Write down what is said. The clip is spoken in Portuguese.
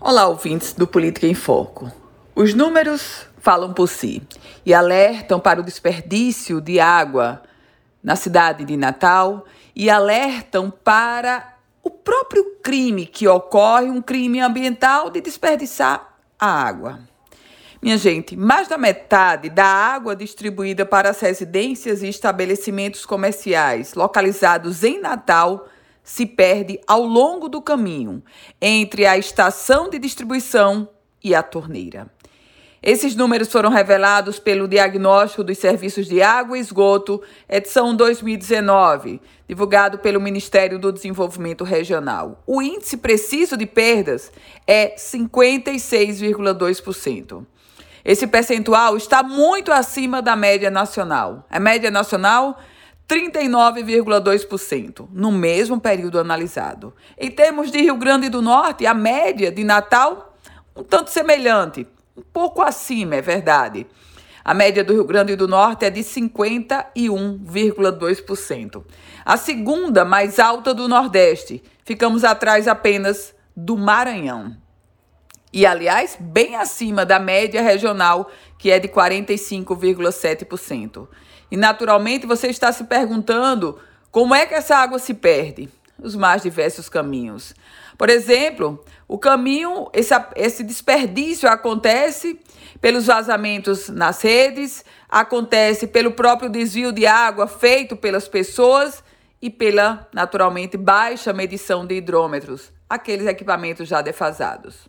Olá, ouvintes do Política em Foco. Os números falam por si e alertam para o desperdício de água na cidade de Natal e alertam para o próprio crime que ocorre, um crime ambiental de desperdiçar a água. Minha gente, mais da metade da água distribuída para as residências e estabelecimentos comerciais localizados em Natal se perde ao longo do caminho entre a estação de distribuição e a torneira. Esses números foram revelados pelo Diagnóstico dos Serviços de Água e Esgoto, edição 2019, divulgado pelo Ministério do Desenvolvimento Regional. O índice preciso de perdas é 56,2%. Esse percentual está muito acima da média nacional. A média nacional 39,2% no mesmo período analisado. Em termos de Rio Grande do Norte, a média de Natal um tanto semelhante, um pouco acima, é verdade. A média do Rio Grande do Norte é de 51,2%. A segunda mais alta do Nordeste. Ficamos atrás apenas do Maranhão. E, aliás, bem acima da média regional, que é de 45,7%. E naturalmente você está se perguntando como é que essa água se perde? Os mais diversos caminhos. Por exemplo, o caminho, esse, esse desperdício acontece pelos vazamentos nas redes, acontece pelo próprio desvio de água feito pelas pessoas e pela, naturalmente, baixa medição de hidrômetros, aqueles equipamentos já defasados.